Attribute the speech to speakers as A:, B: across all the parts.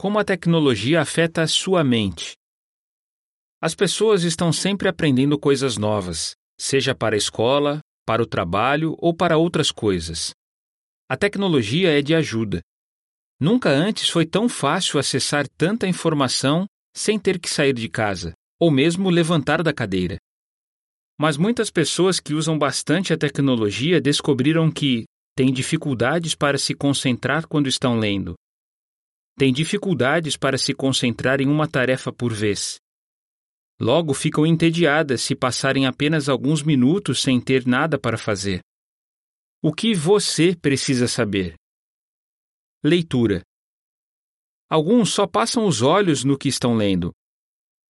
A: Como a tecnologia afeta a sua mente. As pessoas estão sempre aprendendo coisas novas, seja para a escola, para o trabalho ou para outras coisas. A tecnologia é de ajuda. Nunca antes foi tão fácil acessar tanta informação sem ter que sair de casa, ou mesmo levantar da cadeira. Mas muitas pessoas que usam bastante a tecnologia descobriram que têm dificuldades para se concentrar quando estão lendo. Têm dificuldades para se concentrar em uma tarefa por vez. Logo ficam entediadas se passarem apenas alguns minutos sem ter nada para fazer. O que você precisa saber? Leitura. Alguns só passam os olhos no que estão lendo.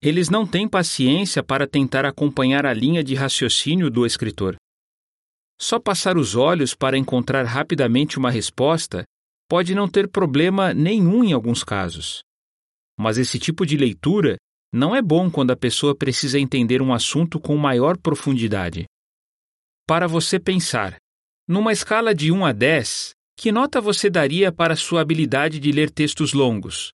A: Eles não têm paciência para tentar acompanhar a linha de raciocínio do escritor. Só passar os olhos para encontrar rapidamente uma resposta pode não ter problema nenhum em alguns casos. Mas esse tipo de leitura não é bom quando a pessoa precisa entender um assunto com maior profundidade. Para você pensar, numa escala de 1 a 10, que nota você daria para sua habilidade de ler textos longos?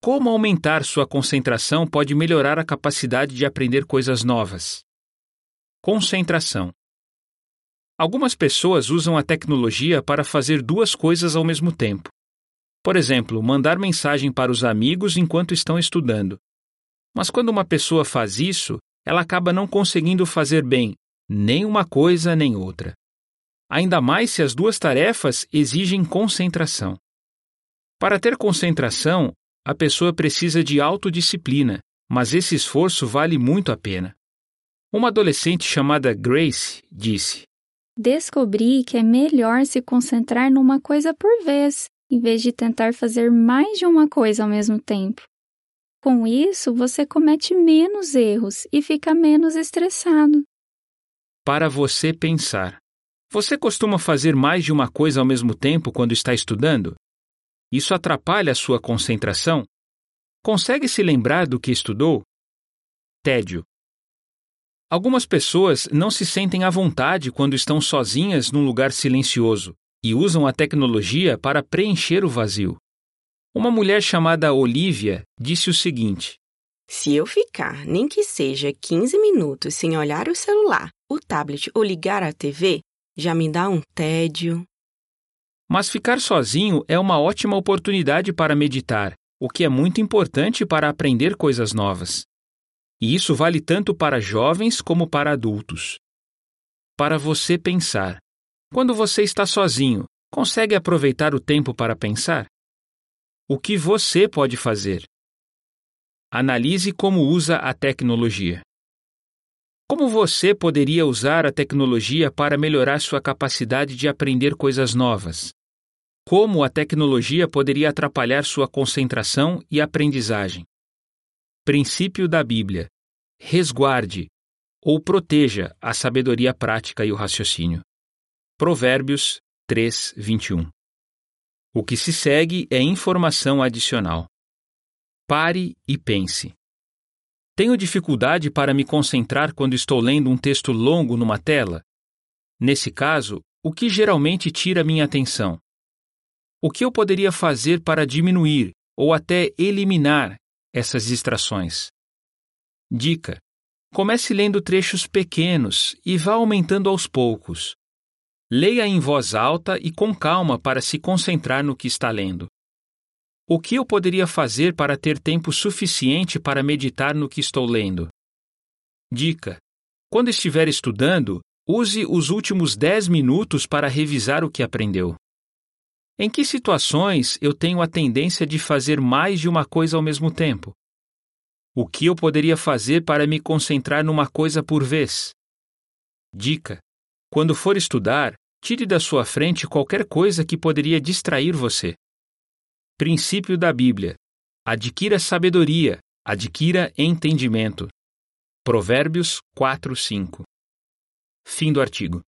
A: Como aumentar sua concentração pode melhorar a capacidade de aprender coisas novas? Concentração. Algumas pessoas usam a tecnologia para fazer duas coisas ao mesmo tempo. Por exemplo, mandar mensagem para os amigos enquanto estão estudando. Mas quando uma pessoa faz isso, ela acaba não conseguindo fazer bem nem uma coisa nem outra. Ainda mais se as duas tarefas exigem concentração. Para ter concentração, a pessoa precisa de autodisciplina, mas esse esforço vale muito a pena. Uma adolescente chamada Grace disse:
B: Descobri que é melhor se concentrar numa coisa por vez, em vez de tentar fazer mais de uma coisa ao mesmo tempo. Com isso, você comete menos erros e fica menos estressado.
A: Para você pensar. Você costuma fazer mais de uma coisa ao mesmo tempo quando está estudando? Isso atrapalha a sua concentração? Consegue se lembrar do que estudou? Tédio. Algumas pessoas não se sentem à vontade quando estão sozinhas num lugar silencioso e usam a tecnologia para preencher o vazio. Uma mulher chamada Olivia disse o seguinte:
C: Se eu ficar nem que seja 15 minutos sem olhar o celular, o tablet ou ligar a TV, já me dá um tédio.
A: Mas ficar sozinho é uma ótima oportunidade para meditar, o que é muito importante para aprender coisas novas. E isso vale tanto para jovens como para adultos. Para você pensar. Quando você está sozinho, consegue aproveitar o tempo para pensar? O que você pode fazer? Analise como usa a tecnologia. Como você poderia usar a tecnologia para melhorar sua capacidade de aprender coisas novas? Como a tecnologia poderia atrapalhar sua concentração e aprendizagem? Princípio da Bíblia: resguarde ou proteja a sabedoria prática e o raciocínio. Provérbios 3, 21. O que se segue é informação adicional. Pare e pense. Tenho dificuldade para me concentrar quando estou lendo um texto longo numa tela? Nesse caso, o que geralmente tira minha atenção? O que eu poderia fazer para diminuir ou até eliminar essas distrações? Dica: comece lendo trechos pequenos e vá aumentando aos poucos. Leia em voz alta e com calma para se concentrar no que está lendo. O que eu poderia fazer para ter tempo suficiente para meditar no que estou lendo? Dica: Quando estiver estudando, use os últimos 10 minutos para revisar o que aprendeu. Em que situações eu tenho a tendência de fazer mais de uma coisa ao mesmo tempo? O que eu poderia fazer para me concentrar numa coisa por vez? Dica: Quando for estudar, tire da sua frente qualquer coisa que poderia distrair você. Princípio da Bíblia: Adquira sabedoria, adquira entendimento. Provérbios 4, 5. Fim do artigo.